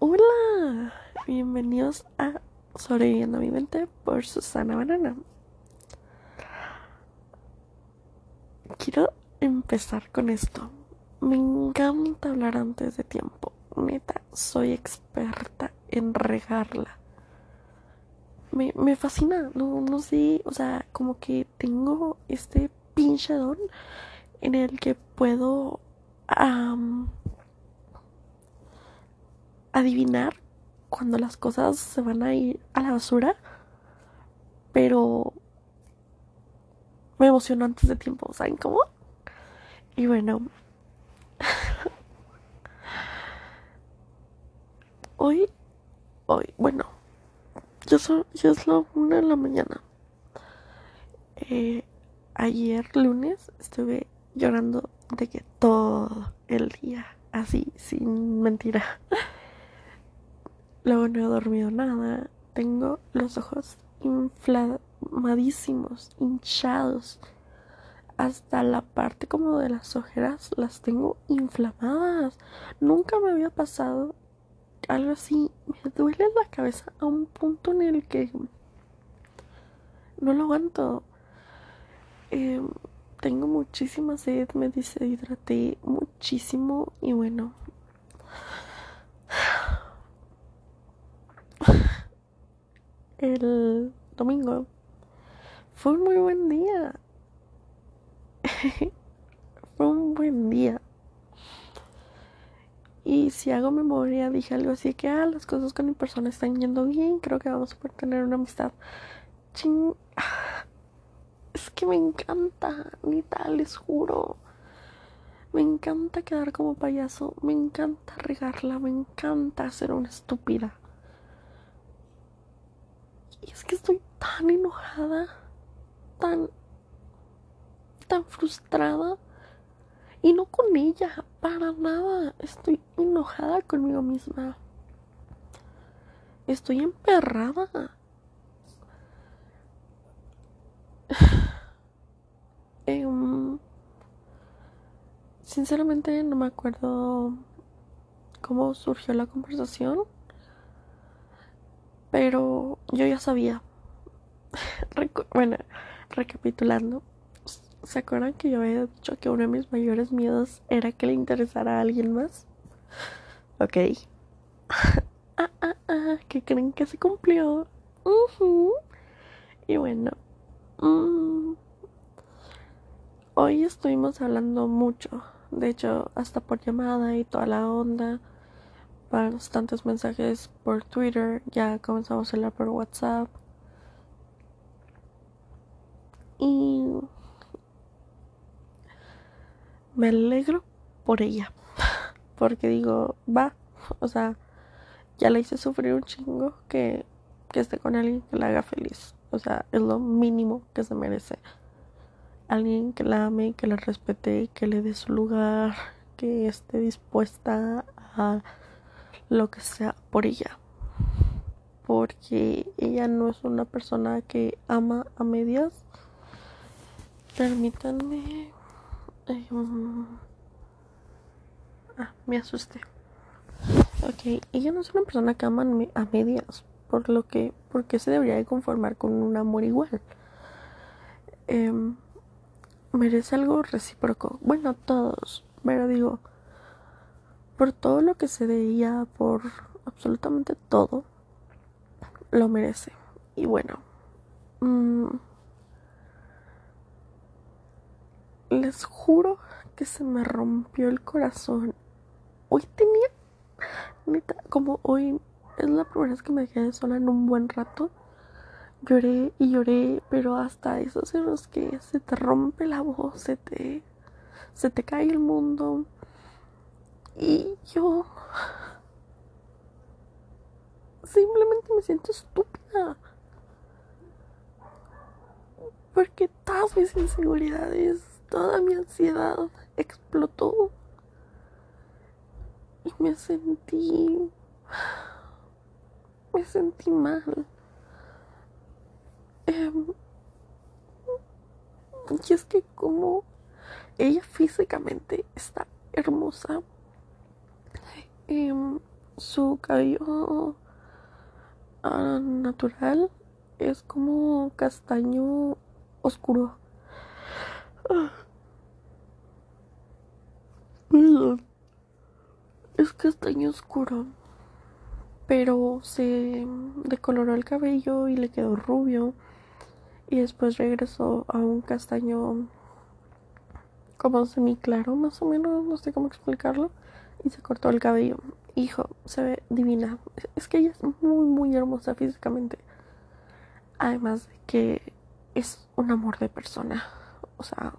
Hola, bienvenidos a Sobreviviendo a mi mente por Susana Banana. Quiero empezar con esto. Me encanta hablar antes de tiempo. Neta, soy experta en regarla. Me, me fascina, no, no sé, o sea, como que tengo este pinche don en el que puedo adivinar cuando las cosas se van a ir a la basura, pero me emociono antes de tiempo, ¿saben cómo? Y bueno, hoy, hoy, bueno, ya, son, ya es la una de la mañana. Eh, ayer lunes estuve llorando de que todo el día, así, sin mentira. Luego no he dormido nada. Tengo los ojos inflamadísimos, hinchados. Hasta la parte como de las ojeras las tengo inflamadas. Nunca me había pasado algo así. Me duele la cabeza a un punto en el que no lo aguanto. Eh, tengo muchísima sed, me deshidraté muchísimo y bueno. El domingo fue un muy buen día. fue un buen día. Y si hago memoria, dije algo así que, ah, las cosas con mi persona están yendo bien, creo que vamos a poder tener una amistad. Ching. Es que me encanta, Nita, les juro. Me encanta quedar como payaso, me encanta regarla, me encanta ser una estúpida. Y es que estoy tan enojada, tan, tan frustrada. Y no con ella, para nada. Estoy enojada conmigo misma. Estoy emperrada. Em, sinceramente no me acuerdo cómo surgió la conversación, pero yo ya sabía. Recu- bueno, recapitulando, ¿se acuerdan que yo había dicho que uno de mis mayores miedos era que le interesara a alguien más? Ok. ah, ah, ah, que creen que se cumplió. Y bueno, mm, hoy estuvimos hablando mucho. De hecho, hasta por llamada y toda la onda. Bastantes mensajes por Twitter. Ya comenzamos a hablar por WhatsApp. Y me alegro por ella. Porque digo, va. O sea, ya le hice sufrir un chingo que, que esté con alguien que la haga feliz. O sea, es lo mínimo que se merece. Alguien que la ame, que la respete, que le dé su lugar, que esté dispuesta a lo que sea por ella. Porque ella no es una persona que ama a medias. Permítanme. Mm. Ah, me asusté. Ok, ella no es una persona que ama a medias, por lo que, porque se debería de conformar con un amor igual. Em, merece algo recíproco. Bueno, todos, pero digo, por todo lo que se veía, por absolutamente todo, lo merece. Y bueno, mm, les juro que se me rompió el corazón. Hoy tenía como hoy es la primera vez que me quedé sola en un buen rato, lloré y lloré, pero hasta esos en los que se te rompe la voz, se te, se te cae el mundo. Y yo simplemente me siento estúpida. Porque todas mis inseguridades, toda mi ansiedad explotó. Y me sentí. Me sentí mal. Em, y es que como ella físicamente está hermosa, em, su cabello ah, natural es como castaño oscuro. Es castaño oscuro. Pero se decoloró el cabello y le quedó rubio. Y después regresó a un castaño como semi claro, más o menos, no sé cómo explicarlo. Y se cortó el cabello. Hijo, se ve divina. Es que ella es muy, muy hermosa físicamente. Además de que es un amor de persona. O sea,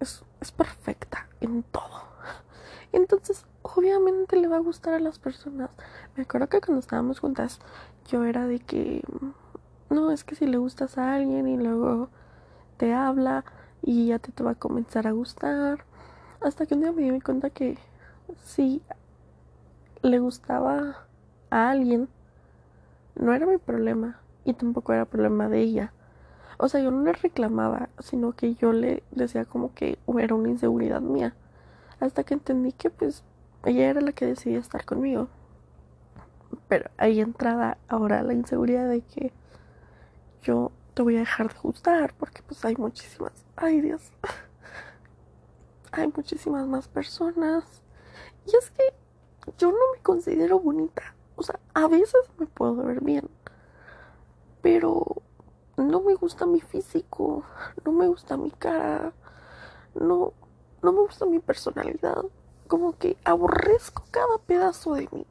es, es perfecta en todo. Entonces, obviamente le va a gustar a las personas. Me acuerdo que cuando estábamos juntas, yo era de que, no, es que si le gustas a alguien y luego te habla y ya te, te va a comenzar a gustar. Hasta que un día me di cuenta que si le gustaba a alguien, no era mi problema y tampoco era problema de ella. O sea, yo no le reclamaba, sino que yo le decía como que era una inseguridad mía. Hasta que entendí que pues ella era la que decidía estar conmigo. Pero ahí entraba ahora la inseguridad de que yo te voy a dejar de gustar porque pues hay muchísimas, ay Dios, hay muchísimas más personas. Y es que yo no me considero bonita. O sea, a veces me puedo ver bien. Pero no me gusta mi físico, no me gusta mi cara, no, no me gusta mi personalidad. Como que aborrezco cada pedazo de mí.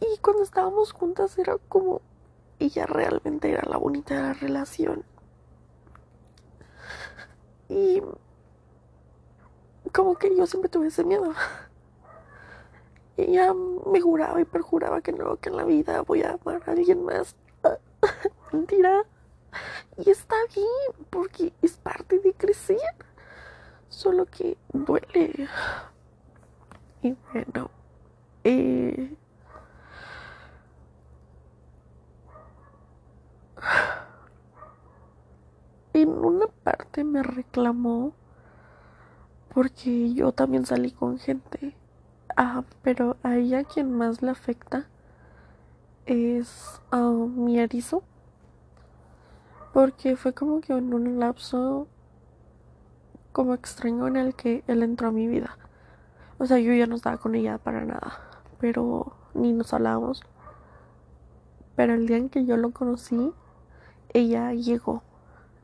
Y cuando estábamos juntas era como ella realmente era la bonita de la relación. Y como que yo siempre tuve ese miedo. Y ella me juraba y perjuraba que no, que en la vida voy a amar a alguien más. Mentira. Y está bien, porque es parte de crecer. Solo que duele. Y bueno, eh, en una parte me reclamó porque yo también salí con gente. Ah, pero a ella quien más le afecta es a mi erizo. Porque fue como que en un lapso como extraño en el que él entró a mi vida. O sea, yo ya no estaba con ella para nada. Pero ni nos hablábamos. Pero el día en que yo lo conocí, ella llegó.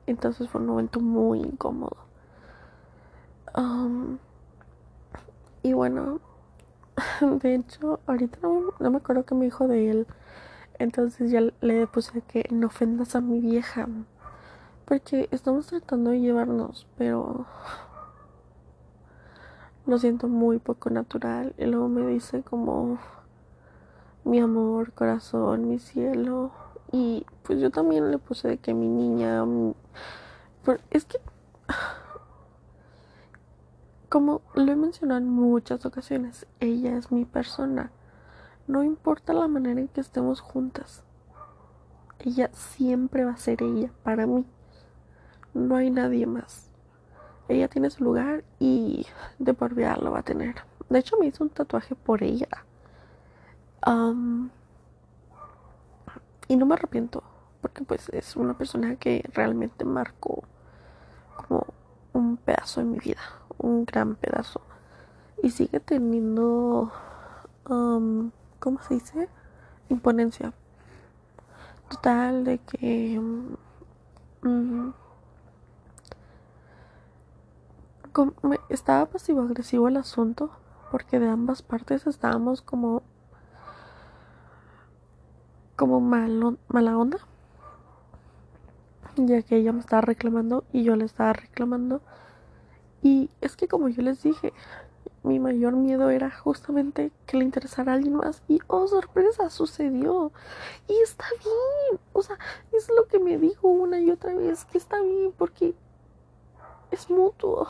Entonces fue un momento muy incómodo. Y bueno, de hecho, ahorita no, me acuerdo que me dijo de él. Entonces ya le puse que no ofendas a mi vieja. Porque estamos tratando de llevarnos, pero lo siento muy poco natural. Y luego me dice como mi amor, corazón, mi cielo. Y pues yo también le puse de que mi niña... Es que... Como lo he mencionado en muchas ocasiones, ella es mi persona. No importa la manera en que estemos juntas. Ella siempre va a ser ella para mí. No hay nadie más. Ella tiene su lugar y de por vida lo va a tener. De hecho, me hizo un tatuaje por ella. y no me arrepiento porque pues es una persona que realmente marcó como un pedazo de mi vida un gran pedazo. Y sigue teniendo, um, ¿cómo se dice? Imponencia. Total de que... Um, estaba pasivo-agresivo el asunto porque de ambas partes estábamos como como malo, mala onda ya que ella me estaba reclamando y yo le estaba reclamando y es que como yo les dije, mi mayor miedo era justamente que le interesara a alguien más. Y oh, sorpresa, sucedió. Y está bien. O sea, es lo que me dijo una y otra vez, que está bien porque es mutuo.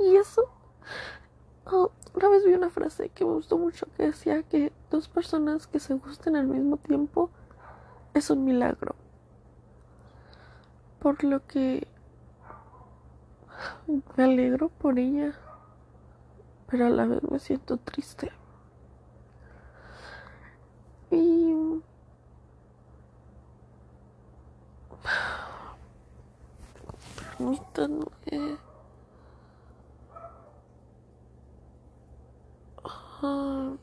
Y eso... Oh, una vez vi una frase que me gustó mucho que decía que dos personas que se gusten al mismo tiempo es un milagro. Por lo que me alegro por ella. pero a la vez me siento triste. Y permítanme uh,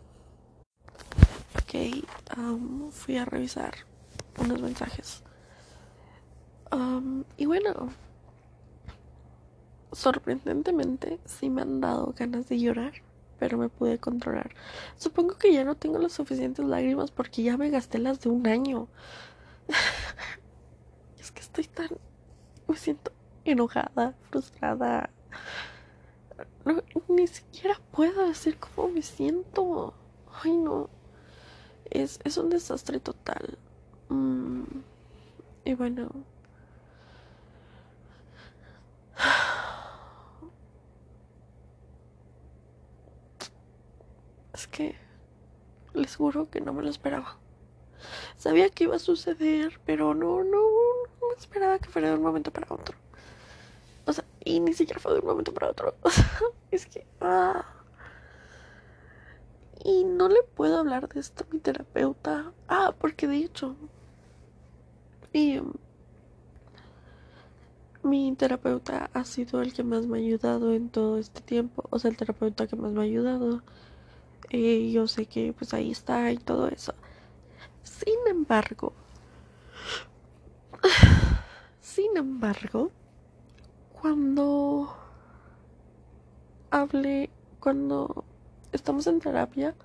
ok fui a revisar unos mensajes um, y bueno sorprendentemente sí me han dado ganas de llorar pero me pude controlar. Supongo que ya no tengo las suficientes lágrimas porque ya me gasté las de un año. es que estoy tan... me siento enojada, frustrada. ni siquiera puedo decir cómo me siento. Ay, no. Es, es un desastre total. Mm, y bueno. Es que les juro que no me lo esperaba. Sabía que iba a suceder, pero no, no, no esperaba que fuera de un momento para otro. O sea, y ni siquiera fue de un momento para otro. Es que... Ah. Y no le puedo hablar de esto a mi terapeuta. Ah, porque de hecho... Y, um, mi terapeuta ha sido el que más me ha ayudado en todo este tiempo. O sea, el terapeuta que más me ha ayudado. Yo sé que pues ahí está y todo eso. Sin embargo, sin embargo, cuando hable, cuando estamos en terapia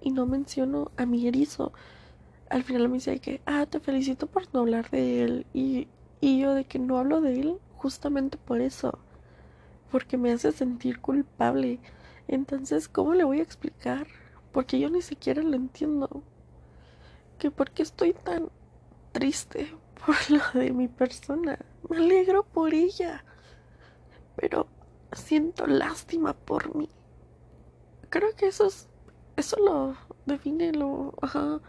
y no menciono a mi erizo, al final me dice que, ah, te felicito por no hablar de él. Y, y yo de que no hablo de él justamente por eso, porque me hace sentir culpable. Entonces, ¿cómo le voy a explicar? Porque yo ni siquiera lo entiendo. Que por qué estoy tan triste por lo de mi persona. Me alegro por ella. Pero siento lástima por mí. Creo que eso es. Eso lo define lo. Ajá.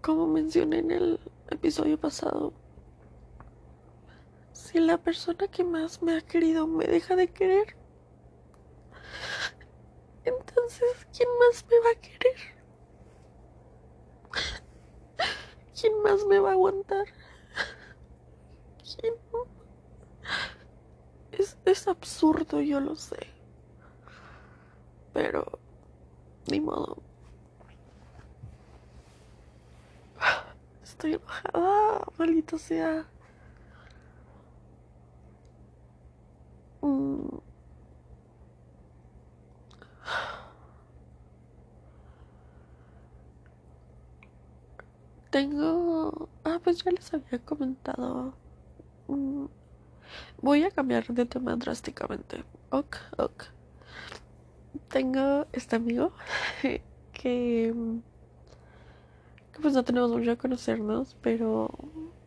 Como mencioné en el episodio pasado. Si la persona que más me ha querido me deja de querer, entonces, ¿quién más me va a querer? ¿Quién más me va a aguantar? ¿Quién? Es, es absurdo, yo lo sé. Pero, ni modo. Estoy enojada, maldito sea. Mm. Tengo... Ah, pues ya les había comentado. Mm, voy a cambiar de tema drásticamente. Ok, ok. Tengo este amigo que... que pues no tenemos mucho a conocernos, pero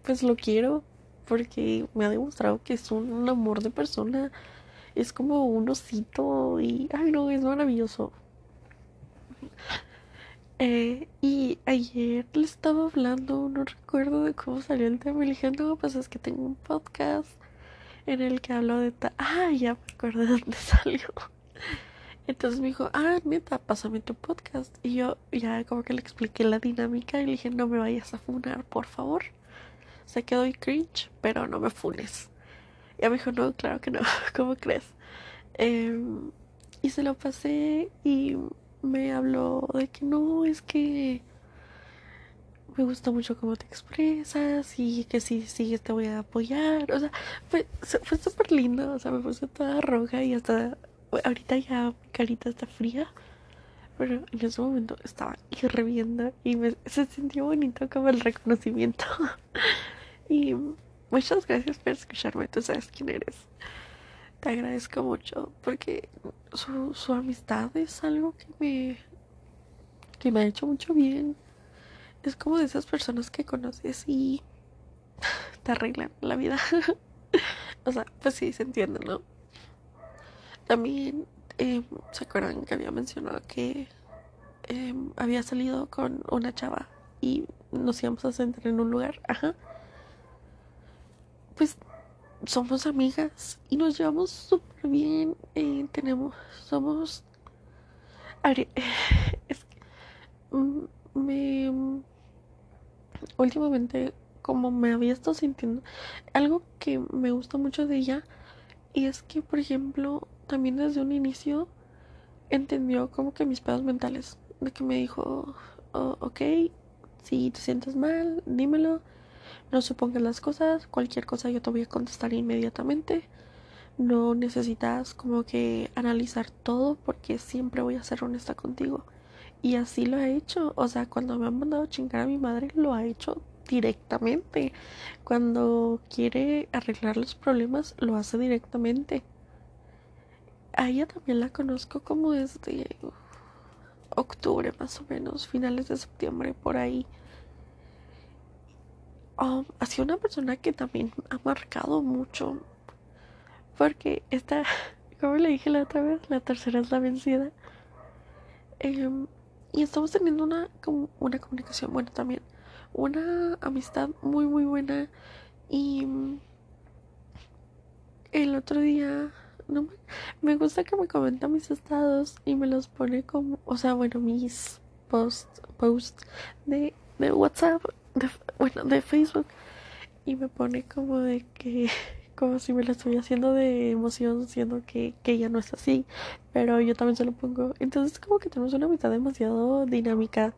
pues lo quiero porque me ha demostrado que es un amor de persona. Es como un osito y... Ay, no, es maravilloso. Eh, y ayer le estaba hablando, no recuerdo de cómo salió el tema. Y le dije, no, pues es que tengo un podcast en el que hablo de... Ah, ya me acuerdo de dónde salió. Entonces me dijo, ah, neta, pásame tu podcast. Y yo ya como que le expliqué la dinámica y le dije, no me vayas a funar, por favor. Sé que doy cringe, pero no me funes. Y me dijo, no, claro que no, ¿cómo crees? Em, y se lo pasé y me habló de que no, es que me gusta mucho cómo te expresas y que si sigues te voy a apoyar. O sea, fue, fue súper lindo. O sea, me puse toda roja y hasta ahorita ya mi carita está fría. Pero en ese momento estaba hirviendo y me, se sintió bonito como el reconocimiento. y muchas gracias por escucharme. Tú sabes quién eres te agradezco mucho porque su, su amistad es algo que me, que me ha hecho mucho bien. Es como de esas personas que conoces y te arreglan la vida. o sea, pues sí, se entiende, ¿no? También, eh, ¿se acuerdan que había mencionado que eh, había salido con una chava y nos íbamos a sentar en un lugar? Ajá. Pues somos amigas y nos llevamos súper bien. Eh, tenemos, somos. es que mm, me. Últimamente, como me había estado sintiendo, algo que me gusta mucho de ella y es que, por ejemplo, también desde un inicio entendió como que mis pedos mentales. De que me dijo, oh, ok, si te sientes mal, dímelo. No supongas las cosas, cualquier cosa yo te voy a contestar inmediatamente. No necesitas como que analizar todo porque siempre voy a ser honesta contigo. Y así lo ha hecho. O sea, cuando me han mandado chingar a mi madre, lo ha hecho directamente. Cuando quiere arreglar los problemas, lo hace directamente. A ella también la conozco como desde octubre más o menos, finales de septiembre, por ahí. Um, ha sido una persona que también ha marcado mucho. Porque esta, como le dije la otra vez, la tercera es la vencida. Em, y estamos teniendo una, una comunicación, bueno, también una amistad muy, muy buena. Y el otro día, no me, gusta que me comenta mis estados y me los pone como, o sea, bueno, mis posts post de, de WhatsApp bueno, de Facebook. Y me pone como de que como si me lo estuviera haciendo de emoción siendo que, que ella no es así pero yo también se lo pongo. Entonces como que tenemos una amistad demasiado dinámica.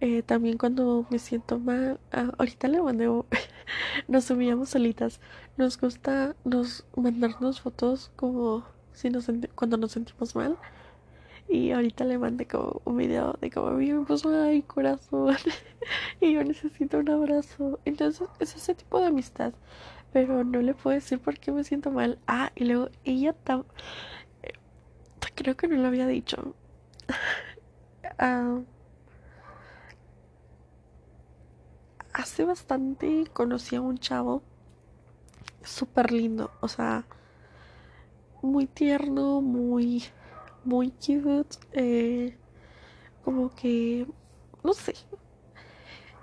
Eh, también cuando me siento mal ah, ahorita le mandé nos subíamos solitas. Nos gusta nos mandarnos fotos como si nos cuando nos sentimos mal y ahorita le mandé como un video de como me puso ay corazón y yo necesito un abrazo. Entonces es ese tipo de amistad. Pero no le puedo decir por qué me siento mal. Ah, y luego ella tam creo que no lo había dicho. Ah, hace bastante conocí a un chavo súper lindo. O sea, muy tierno, muy muy cute. Eh, como que, no sé.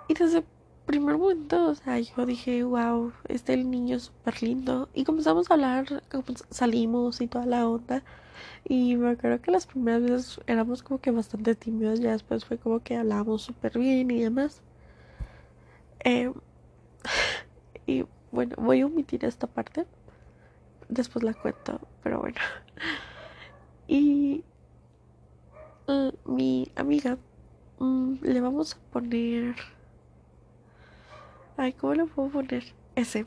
Y desde el primer momento, o sea, yo dije, wow, este niño es súper lindo. Y comenzamos a hablar, salimos y toda la onda. Y me acuerdo que las primeras veces éramos como que bastante tímidos, ya después fue como que hablábamos súper bien y demás. Eh, y bueno, voy a omitir esta parte. Después la cuento, pero bueno. Y mi amiga mm, le vamos a poner... Ay, ¿cómo le puedo poner? Ese.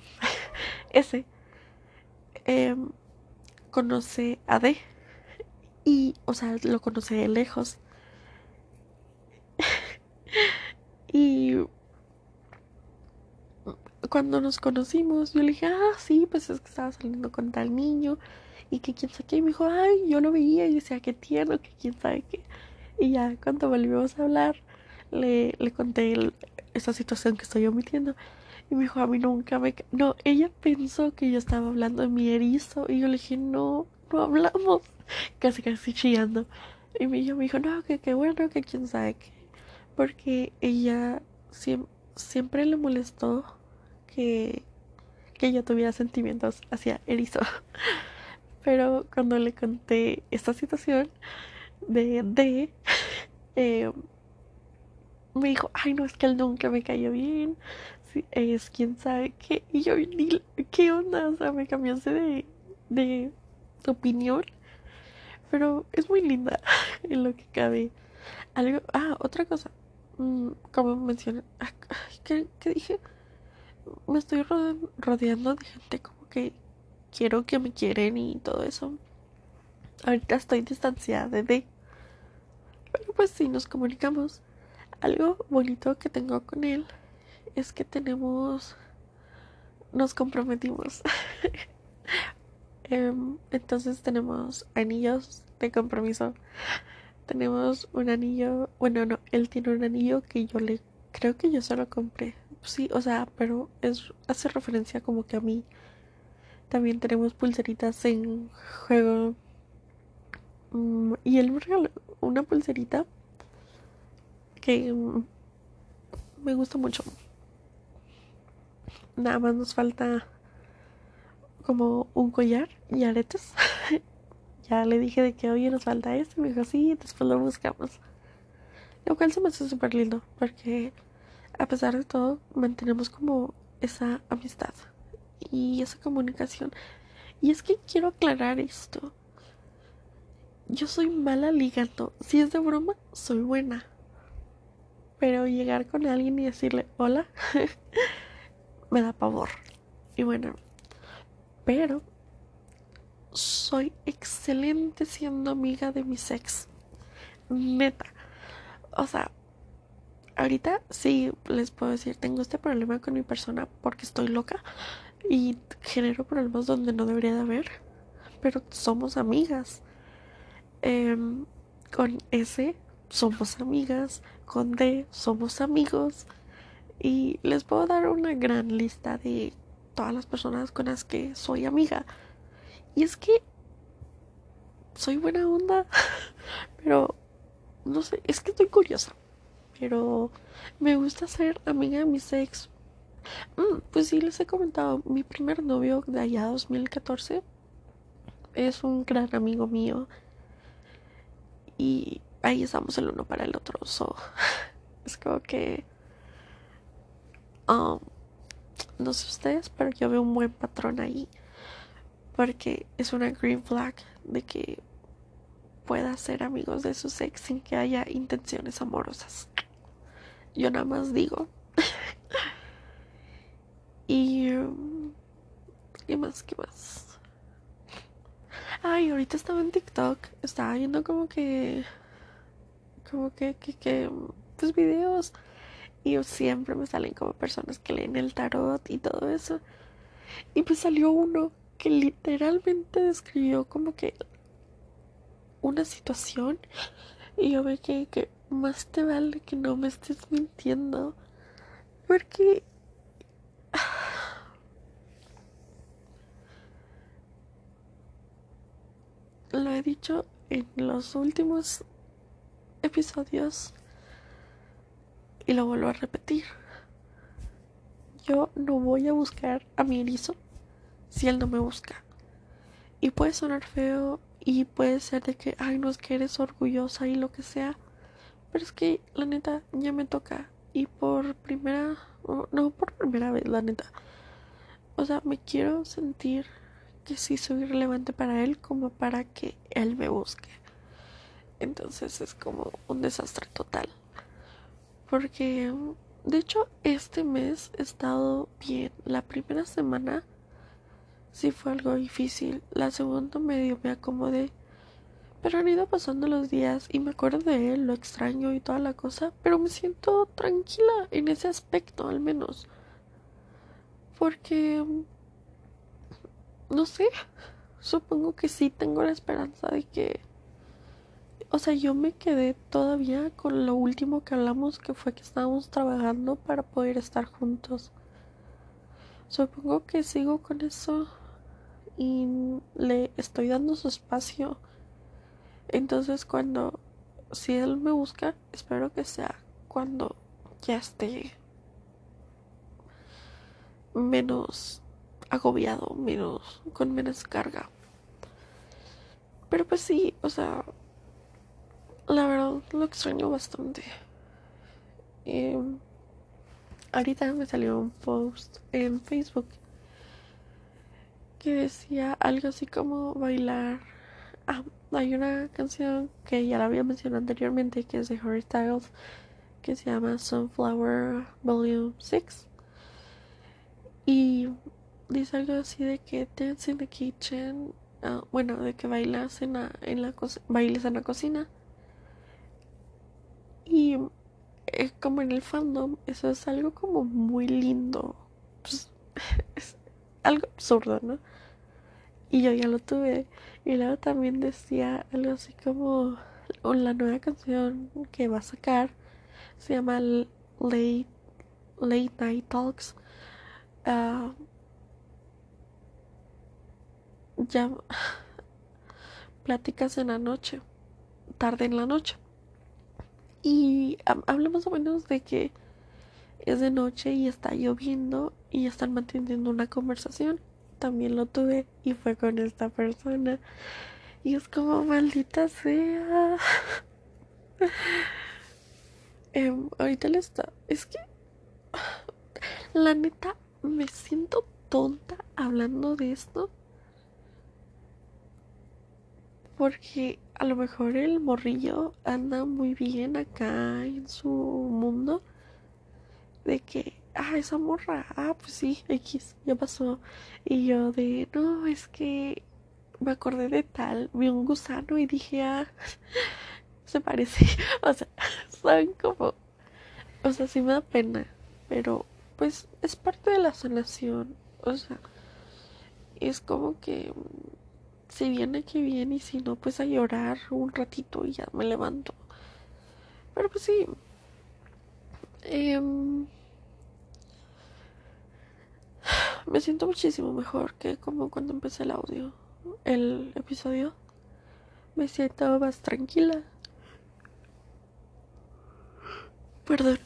Ese. Em, conoce a D. Y, o sea, lo conoce de lejos. y cuando nos conocimos, yo le dije, ah, sí, pues es que estaba saliendo con tal niño y que quién sabe qué. Y me dijo, ay, yo lo veía y decía, qué tierno, que quién sabe qué. Y ya cuando volvimos a hablar, le, le conté esa situación que estoy omitiendo. Y me dijo, a mí nunca me... No, ella pensó que yo estaba hablando de mi erizo. Y yo le dije, no, no hablamos. Casi, casi chillando. Y me dijo, no, que qué bueno, que quién sabe qué. Porque ella siempre le molestó que, que yo tuviera sentimientos hacia erizo. Pero cuando le conté esta situación de, de eh, me dijo, ay no, es que él nunca me cayó bien, es quién sabe qué, y yo, ¿qué onda? O sea, me cambiaste de, de opinión, pero es muy linda en lo que cabe. Algo, ah, otra cosa, mm, como mencioné, ¿qué, ¿qué, dije? Me estoy rodeando de gente como que quiero que me quieren y todo eso. Ahorita estoy distanciada de Pero pues sí, nos comunicamos. Algo bonito que tengo con él es que tenemos... Nos comprometimos. Em, entonces tenemos anillos de compromiso. Tenemos un anillo... Bueno, no, él tiene un anillo que yo le... Creo que yo se lo compré. Sí, o sea, pero es hace referencia como que a mí también tenemos pulseritas en juego. Mm, y él me regaló una pulserita que me gusta mucho. Nada más nos falta como un collar y aretes. ya le dije de que, oye, nos falta esto. Me dijo, sí, después lo buscamos. Lo cual se me hace súper lindo porque a pesar de todo mantenemos como esa amistad y esa comunicación. Y es que quiero aclarar esto. Yo soy mala ligando. Si es de broma, soy buena. Pero llegar con alguien y decirle hola me da pavor. Y bueno, pero soy excelente siendo amiga de mi ex. Neta. O sea, ahorita sí les puedo decir, tengo este problema con mi persona porque estoy loca y genero problemas donde no debería de haber. Pero somos amigas. Em, con S somos amigas. Con D somos amigos. Y les puedo dar una gran lista de todas las personas con las que soy amiga. Y es que soy buena onda, pero no sé, es que estoy curiosa. Pero me gusta ser amiga de mis ex. Mm, pues sí, les he comentado, mi primer novio de allá 2014 es un gran amigo mío. Y ahí estamos el uno para el otro. So, es como que... Um, no sé ustedes, pero yo veo un buen patrón ahí. Porque es una green flag de que pueda ser amigos de su ex sin que haya intenciones amorosas. Yo nada más digo. y. ¿Qué más? ¿Qué más? Ay, ahorita estaba en TikTok. Estaba viendo como que. Como que. que, que pues videos. Y siempre me salen como personas que leen el tarot y todo eso. Y pues salió uno que literalmente describió como que una situación. Y yo me quedé que más te vale que no me estés mintiendo. Porque... Lo he dicho en los últimos episodios y lo vuelvo a repetir. Yo no voy a buscar a mi erizo si él no me busca. Y puede sonar feo y puede ser de que, ay, no es que eres orgullosa y lo que sea. Pero es que, la neta, ya me toca. Y por primera, no por primera vez, la neta. O sea, me quiero sentir que sí soy relevante para él como para que él me busque. Entonces es como un desastre total. Porque, de hecho, este mes he estado bien. La primera semana sí fue algo difícil. La segunda medio me acomodé. Pero han ido pasando los días y me acuerdo de él, lo extraño y toda la cosa, pero me siento tranquila en ese aspecto al menos. Porque... No sé, supongo que sí tengo la esperanza de que... O sea, yo me quedé todavía con lo último que hablamos, que fue que estábamos trabajando para poder estar juntos. Supongo que sigo con eso y le estoy dando su espacio entonces cuando, si él me busca, espero que sea cuando ya esté menos agobiado, menos, con menos carga. Pero pues sí, o sea, la verdad lo extraño bastante. Em, ahorita me salió un post en Facebook que decía algo así como bailar Ah, hay una canción que ya la había mencionado anteriormente, que es de Harry Styles, que se llama Sunflower Volume 6. Y dice algo así de que dance in the kitchen, ah, bueno, de que bailas en la, en la bailes en la cocina. Y es como en el fandom, eso es algo como muy lindo. Pues, es algo absurdo, ¿no? Y yo ya lo tuve. Y luego también decía algo así como la nueva canción que va a sacar se llama Late, Late Night Talks. Uh, ya pláticas en la noche, tarde en la noche. Y habla más o menos de que es de noche y está lloviendo y están manteniendo una conversación también lo tuve y fue con esta persona. Y es como maldita sea. Em, ahorita le está. Es que. La neta, me siento tonta hablando de esto. Porque a lo mejor el morrillo anda muy bien acá en su mundo. De que, ah, esa morra, ah, pues sí, X, ya pasó. Y yo de, no, es que me acordé de tal, vi un gusano y dije, ah, se parece. O sea, son como, o sea, sí me da pena, pero pues es parte de la sanación. O sea, es como que si viene que viene y si no pues a llorar un ratito y ya me levanto. Pero pues sí em, me siento muchísimo mejor que como cuando empecé el audio el episodio. Me siento más tranquila. Perdón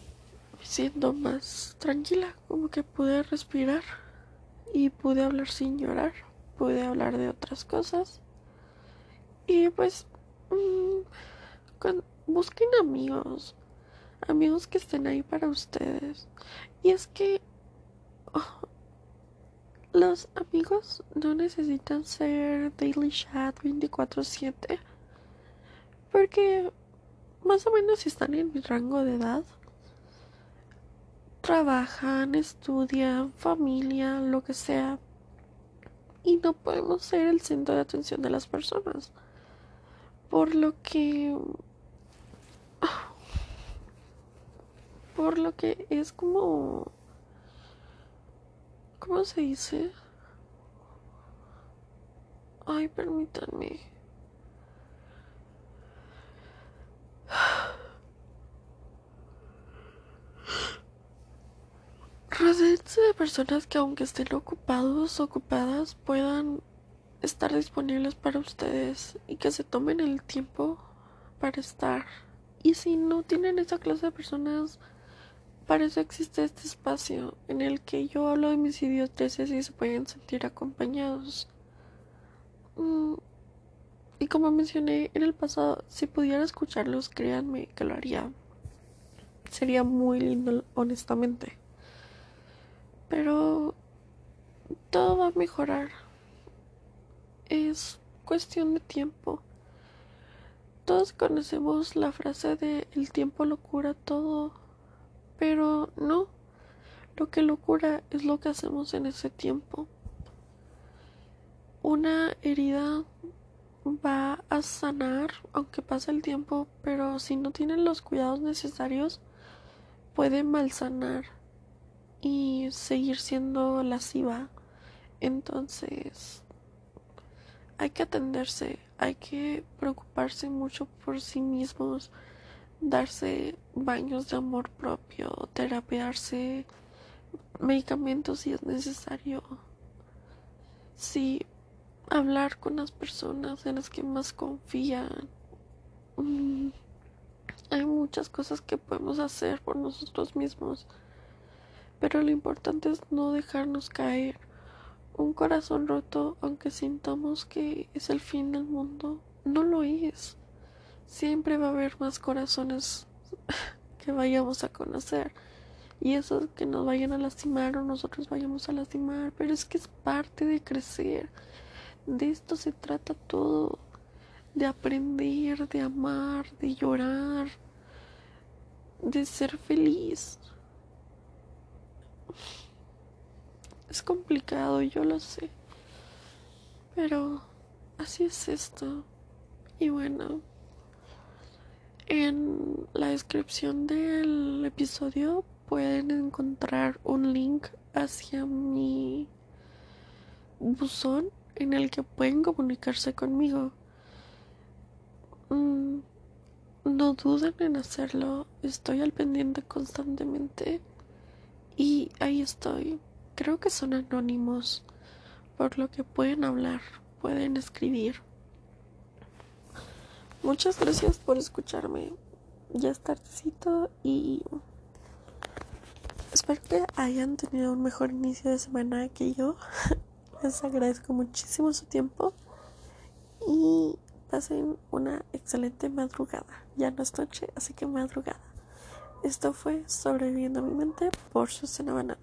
me siento más tranquila como que pude respirar y pude hablar sin llorar pude hablar de otras cosas. Y pues, mm, busquen amigos, amigos que estén ahí para ustedes. Y es que los amigos no necesitan ser daily chat 24/7. Porque más o menos están en mi rango de edad, trabajan, estudian, familia, lo que sea, y no podemos ser el centro de atención de las personas. Por lo que... Por lo que es como... ¿Cómo se dice? Ay, permítanme. Rodeense de personas que aunque estén ocupados ocupadas puedan estar disponibles para ustedes y que se tomen el tiempo para estar. Y si no tienen esa clase de personas, para eso existe este espacio en el que yo hablo de mis idioteces y se pueden sentir acompañados. Mm, y como mencioné en el pasado, si pudiera escucharlos, créanme que lo haría. Sería muy lindo, honestamente. Pero todo va a mejorar. Es cuestión de tiempo. Todos conocemos la frase de el tiempo lo cura todo, pero no. Lo que lo cura es lo que hacemos en ese tiempo. Una herida va a sanar aunque pase el tiempo, pero si no tienen los cuidados necesarios, puede malsanar y seguir siendo lasciva. Entonces, hay que atenderse, hay que preocuparse mucho por sí mismos, darse baños de amor propio, terapiarse, medicamentos si es necesario. Sí, hablar con las personas en las que más confían. Mm, hay muchas cosas que podemos hacer por nosotros mismos. Pero lo importante es no dejarnos caer. Un corazón roto, aunque sintamos que es el fin del mundo, no lo es. Siempre va a haber más corazones que vayamos a conocer. Y eso que nos vayan a lastimar o nosotros vayamos a lastimar. Pero es que es parte de crecer. De esto se trata todo. De aprender, de amar, de llorar, de ser feliz. Es complicado, yo lo sé. Pero así es esto. Y bueno, en la descripción del episodio pueden encontrar un link hacia mi buzón en el que pueden comunicarse conmigo. Mm, no duden en hacerlo, estoy al pendiente constantemente y ahí estoy Creo que son anónimos, por lo que pueden hablar, pueden escribir. Muchas gracias por escucharme. Ya es tardecito y espero que hayan tenido un mejor inicio de semana que yo. Les agradezco muchísimo su tiempo y pasen una excelente madrugada. Ya no es noche, así que madrugada. Esto fue Sobreviviendo mi mente por Susana Banana.